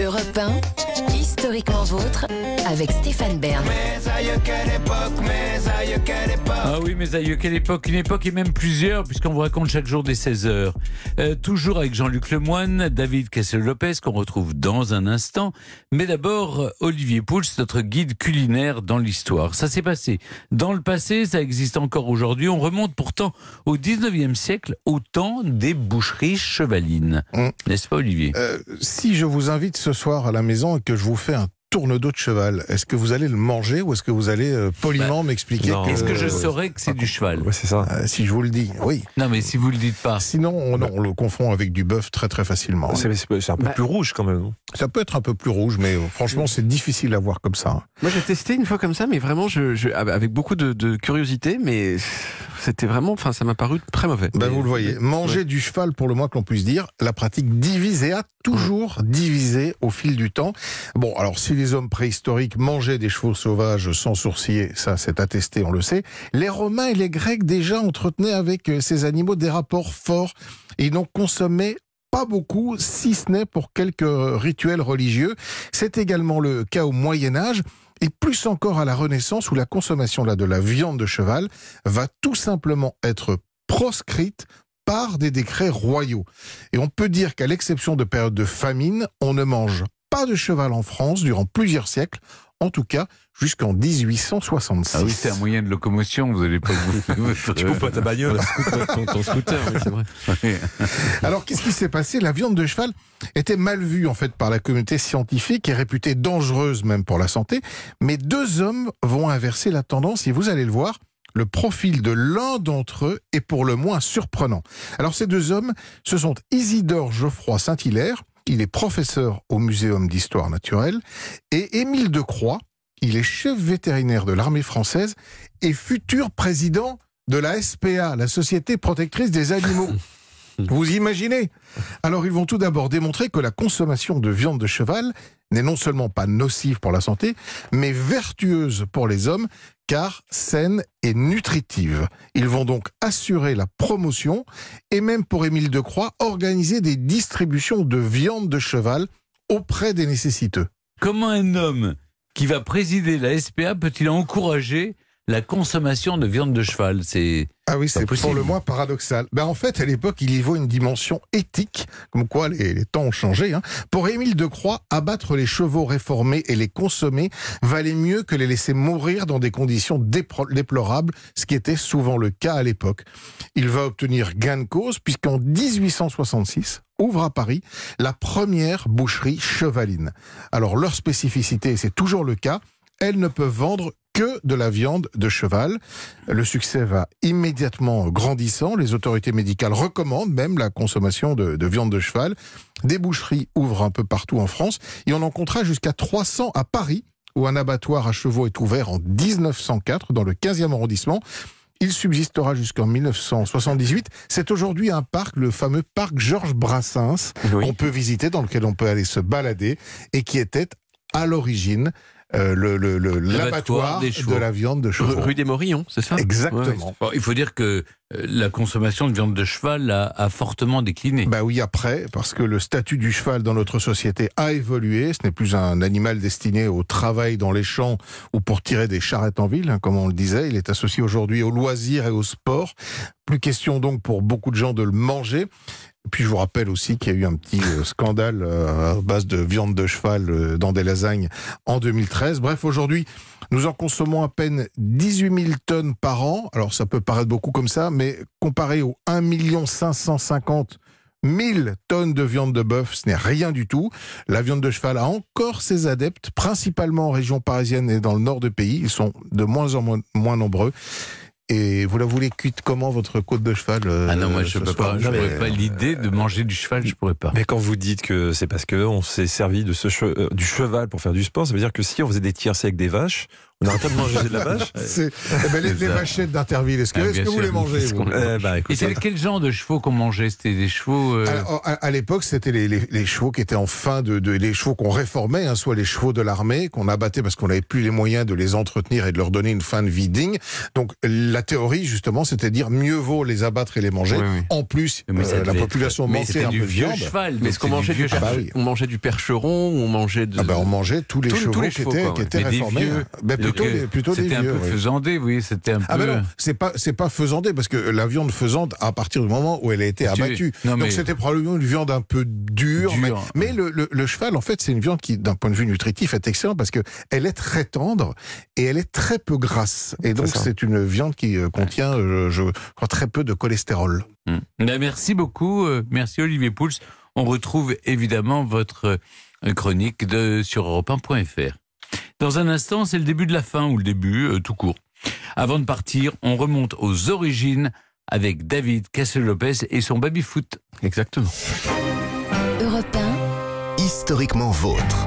Europe 1, historiquement vôtre, avec Stéphane Bern. Ah oui, mes aïeux, quelle époque Une époque et même plusieurs, puisqu'on vous raconte chaque jour des 16 heures. Euh, toujours avec Jean-Luc Lemoine, David Cassel-Lopez, qu'on retrouve dans un instant. Mais d'abord, Olivier Pouls, notre guide culinaire dans l'histoire. Ça s'est passé dans le passé, ça existe encore aujourd'hui. On remonte pourtant au 19e siècle, au temps des boucheries chevalines. Mm. N'est-ce pas, Olivier? Euh, si je vous invite ce soir à la maison et que je vous fais un tourne d'eau de cheval, est-ce que vous allez le manger ou est-ce que vous allez euh, poliment m'expliquer non. Est-ce que je euh, saurais que c'est du cheval? Ouais, c'est ça. euh, Si je vous le dis, oui. Non, mais si vous le dites pas. Sinon, on, non, on le confond avec du bœuf très très facilement. C'est un peu Bah- plus rouge quand même. Ça peut être un peu plus rouge, mais euh, franchement, c'est difficile à voir comme ça. Moi, j'ai testé une fois comme ça, mais vraiment, je, je- avec beaucoup de, de curiosité, mais c'était vraiment, enfin, ça m'a paru très mauvais. Ben, vous le voyez, manger du cheval, pour le moins que l'on puisse dire, la pratique divise et a toujours divisé au fil du temps. Bon, alors si les hommes préhistoriques mangeaient des chevaux sauvages sans sourciller, ça c'est attesté, on le sait, les Romains et les Grecs déjà entretenaient avec euh, ces animaux des rapports forts et ils n'en consommaient pas beaucoup, si ce n'est pour quelques rituels religieux. C'est également le cas au Moyen Âge. Et plus encore à la Renaissance où la consommation de la viande de cheval va tout simplement être proscrite par des décrets royaux. Et on peut dire qu'à l'exception de périodes de famine, on ne mange pas de cheval en France durant plusieurs siècles, en tout cas jusqu'en 1866. Ah oui, c'est un moyen de locomotion, vous n'allez pas vous. Tu coupes pas ta bagnole. ton, ton scooter, oui, c'est vrai. Alors qu'est-ce qui s'est passé? La viande de cheval était mal vue en fait par la communauté scientifique et réputée dangereuse même pour la santé, mais deux hommes vont inverser la tendance et vous allez le voir. Le profil de l'un d'entre eux est pour le moins surprenant. Alors ces deux hommes, ce sont Isidore Geoffroy Saint-Hilaire, il est professeur au Muséum d'histoire naturelle, et Émile Decroix, il est chef vétérinaire de l'armée française et futur président de la SPA, la Société protectrice des animaux. Vous imaginez? Alors ils vont tout d'abord démontrer que la consommation de viande de cheval n'est non seulement pas nocive pour la santé, mais vertueuse pour les hommes, car saine et nutritive. Ils vont donc assurer la promotion et même pour Émile Decroix, organiser des distributions de viande de cheval auprès des nécessiteux. Comment un homme qui va présider la SPA peut-il encourager la consommation de viande de cheval C'est Ah oui, c'est pour le moins paradoxal. Ben en fait, à l'époque, il y voit une dimension éthique, comme quoi les, les temps ont changé. Hein. Pour Émile Decroix, abattre les chevaux réformés et les consommer valait mieux que les laisser mourir dans des conditions déplorables, ce qui était souvent le cas à l'époque. Il va obtenir gain de cause, puisqu'en 1866, ouvre à Paris la première boucherie chevaline. Alors leur spécificité, et c'est toujours le cas, elles ne peuvent vendre que de la viande de cheval. Le succès va immédiatement grandissant. Les autorités médicales recommandent même la consommation de, de viande de cheval. Des boucheries ouvrent un peu partout en France et on en comptera jusqu'à 300 à Paris, où un abattoir à chevaux est ouvert en 1904 dans le 15e arrondissement. Il subsistera jusqu'en 1978. C'est aujourd'hui un parc, le fameux parc Georges Brassens, Oui. qu'on peut visiter, dans lequel on peut aller se balader, et qui était à l'origine euh, le- le- le- l'abattoir de la viande de Rue, chevaux. rue des Morillons, c'est ça? Exactement. Bon, il faut dire que euh, la consommation de viande de cheval a, a fortement décliné. Bah oui, après, parce que le statut du cheval dans notre société a évolué. Ce n'est plus un animal destiné au travail dans les champs ou pour tirer des charrettes en ville, hein, comme on le disait. Il est associé aujourd'hui au loisir et au sport. Plus question donc pour beaucoup de gens de le manger. Puis je vous rappelle aussi qu'il y a eu un petit euh, scandale euh, à base de viande de cheval euh, dans des lasagnes en 2013. Bref, aujourd'hui, nous en consommons à peine 18 000 tonnes par an. Alors ça peut paraître beaucoup comme ça, mais comparé aux 1 550 000 tonnes de viande de bœuf, ce n'est rien du tout. La viande de cheval a encore ses adeptes, principalement en région parisienne et dans le nord du pays. Ils sont de moins en moins nombreux. Et vous la voulez cuite comment votre côte de cheval euh, ah non, moi je peux pas. Je pourrais pas l'idée de manger du cheval, je pourrais pas. Mais quand vous dites que c'est parce que on s'est servi de ce che- euh, du cheval pour faire du sport, ça veut dire que si on faisait des tiercés avec des vaches, On arrête pas de manger de la vache C'est eh ben, les, C'est les vachettes d'Interville. Est-ce que, Ah, est-ce que vous les mangez vous Eh Et écoute, c'est quel genre de chevaux qu'on mangeait? C'était des chevaux. euh, Alors, à, à l'époque, c'était les, les- les chevaux qui étaient en fin de, de- les chevaux qu'on réformait, hein, soit les chevaux de l'armée qu'on abattait parce qu'on n'avait plus les moyens de les entretenir et de leur donner une fin de vie digne. Donc la théorie justement, c'était dire mieux vaut les abattre et les manger. Oui, oui. En plus, Mais euh, la population c'était un du peu de vieux viande. cheval. Mais est-ce qu'on mangeait du, Ah bah oui. on mangeait du percheron ou on mangeait de Ah ben, on mangeait tous les Tous- chevaux tous les qui étaient, quoi, qui réformés. vieux. Ben, plutôt, Donc, des, plutôt des C'était un vieux. peu oui. faisandé, oui. C'était un peu. Ah ben non, c'est pas c'est pas faisandé parce que la viande faisande à partir du moment où elle a été Tu- abattue. non, mais- Donc c'était probablement une viande un peu dure, mais, Dure. mais le, le- le cheval en fait c'est une viande qui d'un point de vue nutritif est excellente parce que elle est très tendre et elle est très peu grasse et donc C'est une viande qui euh, contient euh, je crois très peu de cholestérol. Hmm. Ben, merci beaucoup. euh, merci Olivier Pouls. On retrouve évidemment votre chronique de, sur europe1.fr. Dans un instant, c'est le début de la fin ou le début euh, tout court. Avant de partir, on remonte aux origines avec David Castel-Lopez et son baby-foot. Exactement. Europe 1, Historiquement vôtre.